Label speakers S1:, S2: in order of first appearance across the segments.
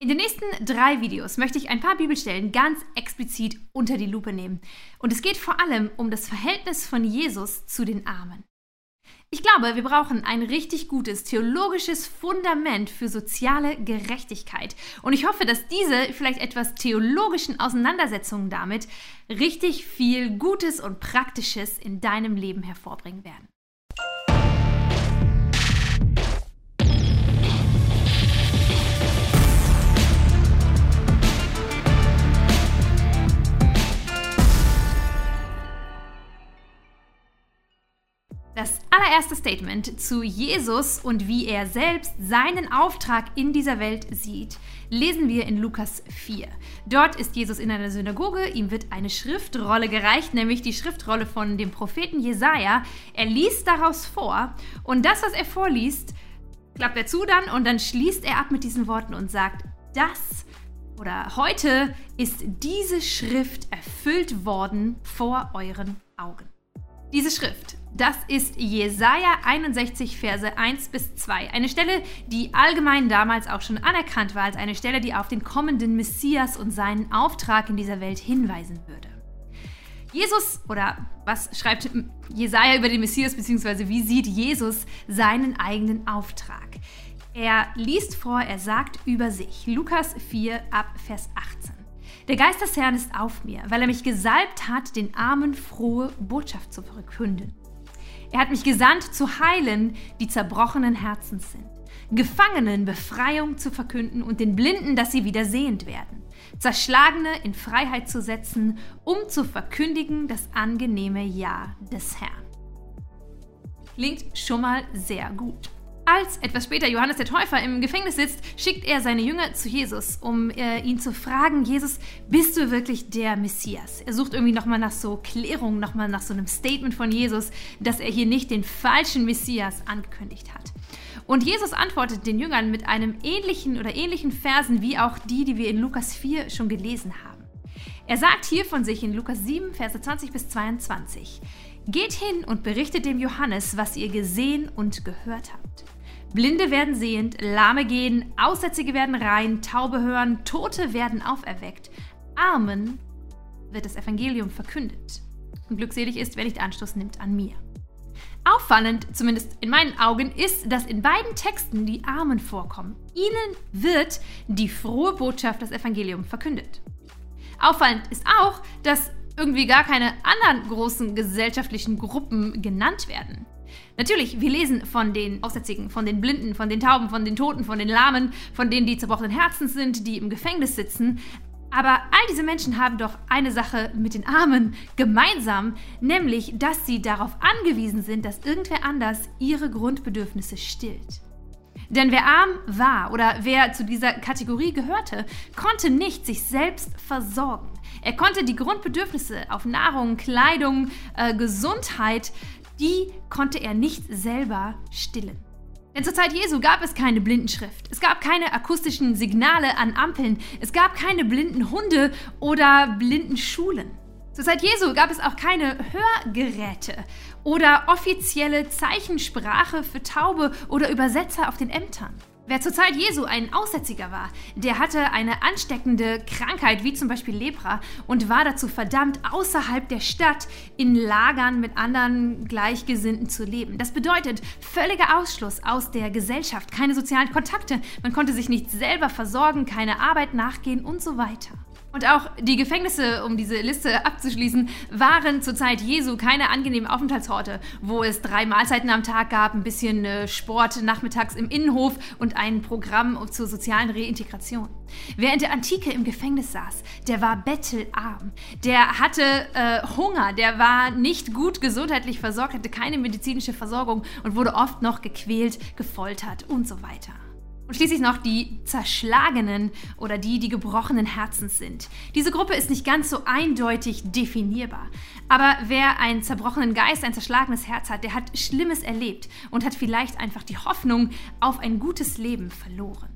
S1: In den nächsten drei Videos möchte ich ein paar Bibelstellen ganz explizit unter die Lupe nehmen. Und es geht vor allem um das Verhältnis von Jesus zu den Armen. Ich glaube, wir brauchen ein richtig gutes theologisches Fundament für soziale Gerechtigkeit. Und ich hoffe, dass diese vielleicht etwas theologischen Auseinandersetzungen damit richtig viel Gutes und Praktisches in deinem Leben hervorbringen werden. Das allererste Statement zu Jesus und wie er selbst seinen Auftrag in dieser Welt sieht, lesen wir in Lukas 4. Dort ist Jesus in einer Synagoge, ihm wird eine Schriftrolle gereicht, nämlich die Schriftrolle von dem Propheten Jesaja. Er liest daraus vor und das, was er vorliest, klappt er zu dann und dann schließt er ab mit diesen Worten und sagt: Das oder heute ist diese Schrift erfüllt worden vor euren Augen. Diese Schrift, das ist Jesaja 61, Verse 1 bis 2. Eine Stelle, die allgemein damals auch schon anerkannt war als eine Stelle, die auf den kommenden Messias und seinen Auftrag in dieser Welt hinweisen würde. Jesus, oder was schreibt Jesaja über den Messias, beziehungsweise wie sieht Jesus seinen eigenen Auftrag? Er liest vor, er sagt über sich, Lukas 4 ab Vers 18. Der Geist des Herrn ist auf mir, weil er mich gesalbt hat, den Armen frohe Botschaft zu verkünden. Er hat mich gesandt, zu heilen, die zerbrochenen Herzens sind, Gefangenen Befreiung zu verkünden und den Blinden, dass sie wieder sehend werden, Zerschlagene in Freiheit zu setzen, um zu verkündigen das angenehme Ja des Herrn. Klingt schon mal sehr gut. Als etwas später Johannes der Täufer im Gefängnis sitzt, schickt er seine Jünger zu Jesus, um äh, ihn zu fragen, Jesus, bist du wirklich der Messias? Er sucht irgendwie nochmal nach so Klärung, nochmal nach so einem Statement von Jesus, dass er hier nicht den falschen Messias angekündigt hat. Und Jesus antwortet den Jüngern mit einem ähnlichen oder ähnlichen Versen wie auch die, die wir in Lukas 4 schon gelesen haben. Er sagt hier von sich in Lukas 7, Verse 20 bis 22, Geht hin und berichtet dem Johannes, was ihr gesehen und gehört habt. Blinde werden sehend, Lahme gehen, Aussätzige werden rein, Taube hören, Tote werden auferweckt. Armen wird das Evangelium verkündet. Und glückselig ist, wer nicht Anstoß nimmt an mir. Auffallend, zumindest in meinen Augen, ist, dass in beiden Texten die Armen vorkommen. Ihnen wird die frohe Botschaft, das Evangelium, verkündet. Auffallend ist auch, dass irgendwie gar keine anderen großen gesellschaftlichen Gruppen genannt werden. Natürlich, wir lesen von den Aussätzigen, von den Blinden, von den Tauben, von den Toten, von den Lahmen, von denen, die zerbrochenen Herzens sind, die im Gefängnis sitzen. Aber all diese Menschen haben doch eine Sache mit den Armen gemeinsam, nämlich, dass sie darauf angewiesen sind, dass irgendwer anders ihre Grundbedürfnisse stillt. Denn wer arm war oder wer zu dieser Kategorie gehörte, konnte nicht sich selbst versorgen. Er konnte die Grundbedürfnisse auf Nahrung, Kleidung, äh, Gesundheit die konnte er nicht selber stillen. Denn zur Zeit Jesu gab es keine Blindenschrift. Es gab keine akustischen Signale an Ampeln. Es gab keine blinden Hunde oder blinden Schulen. Zur Zeit Jesu gab es auch keine Hörgeräte oder offizielle Zeichensprache für Taube oder Übersetzer auf den Ämtern. Wer zur Zeit Jesu ein Aussätziger war, der hatte eine ansteckende Krankheit wie zum Beispiel Lepra und war dazu verdammt, außerhalb der Stadt in Lagern mit anderen Gleichgesinnten zu leben. Das bedeutet völliger Ausschluss aus der Gesellschaft, keine sozialen Kontakte, man konnte sich nicht selber versorgen, keine Arbeit nachgehen und so weiter. Und auch die Gefängnisse, um diese Liste abzuschließen, waren zur Zeit Jesu keine angenehmen Aufenthaltsorte, wo es drei Mahlzeiten am Tag gab, ein bisschen äh, Sport nachmittags im Innenhof und ein Programm zur sozialen Reintegration. Wer in der Antike im Gefängnis saß, der war bettelarm, der hatte äh, Hunger, der war nicht gut gesundheitlich versorgt, hatte keine medizinische Versorgung und wurde oft noch gequält, gefoltert und so weiter. Und schließlich noch die Zerschlagenen oder die, die gebrochenen Herzens sind. Diese Gruppe ist nicht ganz so eindeutig definierbar. Aber wer einen zerbrochenen Geist, ein zerschlagenes Herz hat, der hat Schlimmes erlebt und hat vielleicht einfach die Hoffnung auf ein gutes Leben verloren.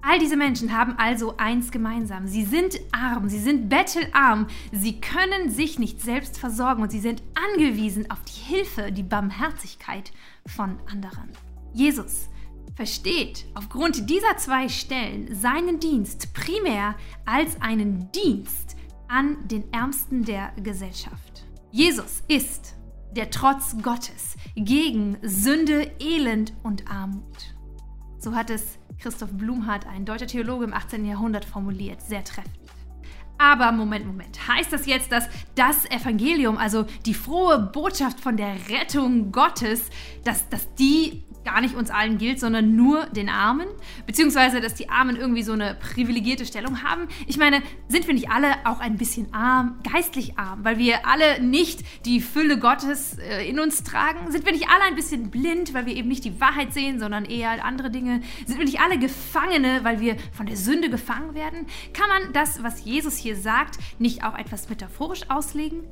S1: All diese Menschen haben also eins gemeinsam. Sie sind arm, sie sind bettelarm, sie können sich nicht selbst versorgen und sie sind angewiesen auf die Hilfe, die Barmherzigkeit von anderen. Jesus versteht aufgrund dieser zwei Stellen seinen Dienst primär als einen Dienst an den Ärmsten der Gesellschaft. Jesus ist der Trotz Gottes gegen Sünde, Elend und Armut. So hat es Christoph Blumhardt, ein deutscher Theologe im 18. Jahrhundert, formuliert, sehr treffend. Aber Moment, Moment. Heißt das jetzt, dass das Evangelium, also die frohe Botschaft von der Rettung Gottes, dass, dass die gar nicht uns allen gilt, sondern nur den Armen? Beziehungsweise, dass die Armen irgendwie so eine privilegierte Stellung haben? Ich meine, sind wir nicht alle auch ein bisschen arm, geistlich arm, weil wir alle nicht die Fülle Gottes äh, in uns tragen? Sind wir nicht alle ein bisschen blind, weil wir eben nicht die Wahrheit sehen, sondern eher andere Dinge? Sind wir nicht alle Gefangene, weil wir von der Sünde gefangen werden? Kann man das, was Jesus hier sagt, nicht auch etwas metaphorisch auslegen?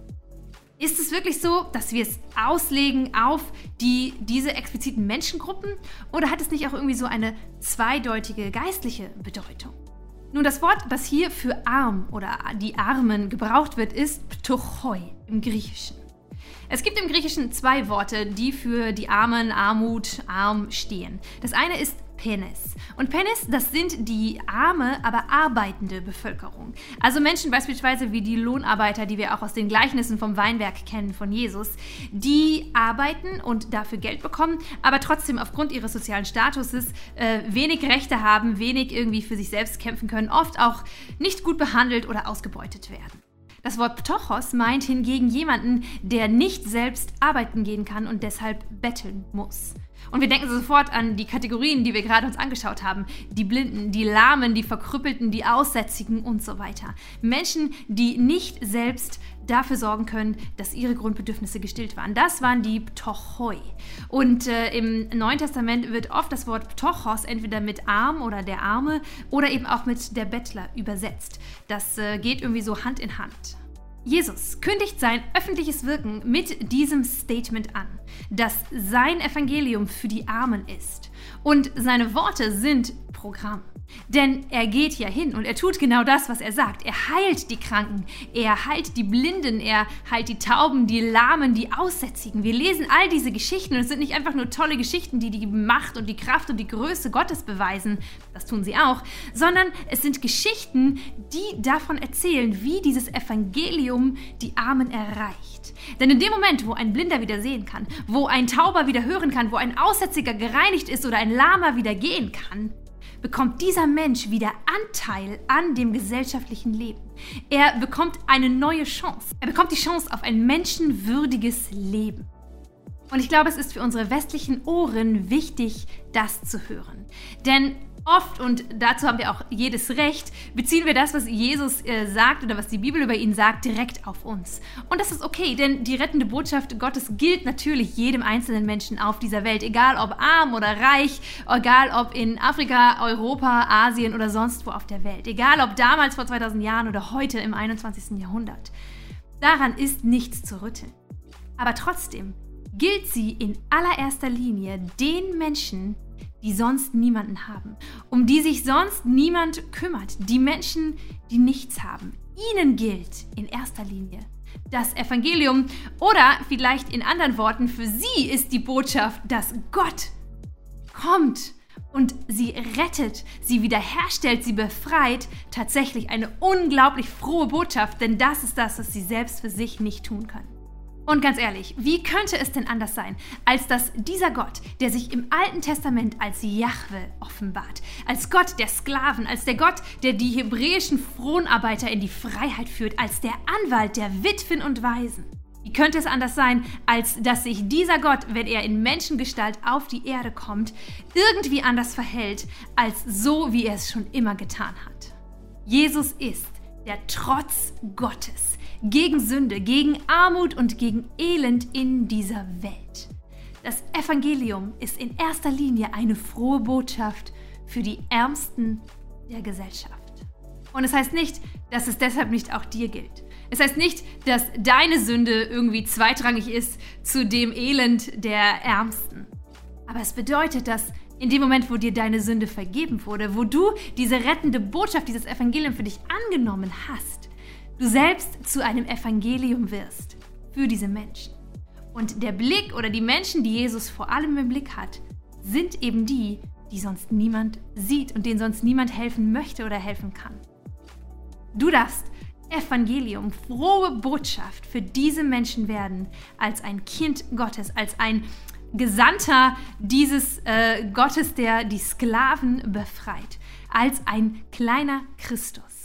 S1: Ist es wirklich so, dass wir es auslegen auf die, diese expliziten Menschengruppen oder hat es nicht auch irgendwie so eine zweideutige geistliche Bedeutung? Nun, das Wort, das hier für arm oder die Armen gebraucht wird, ist ptochoi im Griechischen. Es gibt im Griechischen zwei Worte, die für die Armen, Armut, arm stehen. Das eine ist Penis. Und Penis, das sind die arme, aber arbeitende Bevölkerung. Also Menschen beispielsweise wie die Lohnarbeiter, die wir auch aus den Gleichnissen vom Weinberg kennen von Jesus, die arbeiten und dafür Geld bekommen, aber trotzdem aufgrund ihres sozialen Statuses äh, wenig Rechte haben, wenig irgendwie für sich selbst kämpfen können, oft auch nicht gut behandelt oder ausgebeutet werden. Das Wort Ptochos meint hingegen jemanden, der nicht selbst arbeiten gehen kann und deshalb betteln muss. Und wir denken sofort an die Kategorien, die wir gerade uns angeschaut haben. Die Blinden, die Lahmen, die Verkrüppelten, die Aussätzigen und so weiter. Menschen, die nicht selbst dafür sorgen können, dass ihre Grundbedürfnisse gestillt waren. Das waren die Ptochoi. Und äh, im Neuen Testament wird oft das Wort Ptochos entweder mit Arm oder der Arme oder eben auch mit der Bettler übersetzt. Das äh, geht irgendwie so Hand in Hand. Jesus kündigt sein öffentliches Wirken mit diesem Statement an, dass sein Evangelium für die Armen ist. Und seine Worte sind Programm. Denn er geht ja hin und er tut genau das, was er sagt. Er heilt die Kranken, er heilt die Blinden, er heilt die Tauben, die Lahmen, die Aussätzigen. Wir lesen all diese Geschichten und es sind nicht einfach nur tolle Geschichten, die die Macht und die Kraft und die Größe Gottes beweisen, das tun sie auch, sondern es sind Geschichten, die davon erzählen, wie dieses Evangelium die Armen erreicht. Denn in dem Moment, wo ein Blinder wieder sehen kann, wo ein Tauber wieder hören kann, wo ein Aussätziger gereinigt ist oder ein Lama wieder gehen kann, bekommt dieser Mensch wieder Anteil an dem gesellschaftlichen Leben. Er bekommt eine neue Chance. Er bekommt die Chance auf ein menschenwürdiges Leben. Und ich glaube, es ist für unsere westlichen Ohren wichtig, das zu hören. Denn Oft, und dazu haben wir auch jedes Recht, beziehen wir das, was Jesus äh, sagt oder was die Bibel über ihn sagt, direkt auf uns. Und das ist okay, denn die rettende Botschaft Gottes gilt natürlich jedem einzelnen Menschen auf dieser Welt, egal ob arm oder reich, egal ob in Afrika, Europa, Asien oder sonst wo auf der Welt, egal ob damals vor 2000 Jahren oder heute im 21. Jahrhundert. Daran ist nichts zu rütteln. Aber trotzdem gilt sie in allererster Linie den Menschen, die sonst niemanden haben, um die sich sonst niemand kümmert, die Menschen, die nichts haben. Ihnen gilt in erster Linie das Evangelium oder vielleicht in anderen Worten, für sie ist die Botschaft, dass Gott kommt und sie rettet, sie wiederherstellt, sie befreit, tatsächlich eine unglaublich frohe Botschaft, denn das ist das, was sie selbst für sich nicht tun können. Und ganz ehrlich, wie könnte es denn anders sein, als dass dieser Gott, der sich im Alten Testament als Jahwe offenbart, als Gott der Sklaven, als der Gott, der die hebräischen Fronarbeiter in die Freiheit führt, als der Anwalt der Witwen und Waisen. Wie könnte es anders sein, als dass sich dieser Gott, wenn er in Menschengestalt auf die Erde kommt, irgendwie anders verhält, als so, wie er es schon immer getan hat? Jesus ist der Trotz Gottes gegen Sünde, gegen Armut und gegen Elend in dieser Welt. Das Evangelium ist in erster Linie eine frohe Botschaft für die Ärmsten der Gesellschaft. Und es heißt nicht, dass es deshalb nicht auch dir gilt. Es heißt nicht, dass deine Sünde irgendwie zweitrangig ist zu dem Elend der Ärmsten. Aber es bedeutet, dass in dem Moment, wo dir deine Sünde vergeben wurde, wo du diese rettende Botschaft, dieses Evangelium für dich angenommen hast, du selbst zu einem Evangelium wirst für diese Menschen. Und der Blick oder die Menschen, die Jesus vor allem im Blick hat, sind eben die, die sonst niemand sieht und denen sonst niemand helfen möchte oder helfen kann. Du darfst Evangelium, frohe Botschaft für diese Menschen werden, als ein Kind Gottes, als ein Gesandter dieses äh, Gottes, der die Sklaven befreit, als ein kleiner Christus.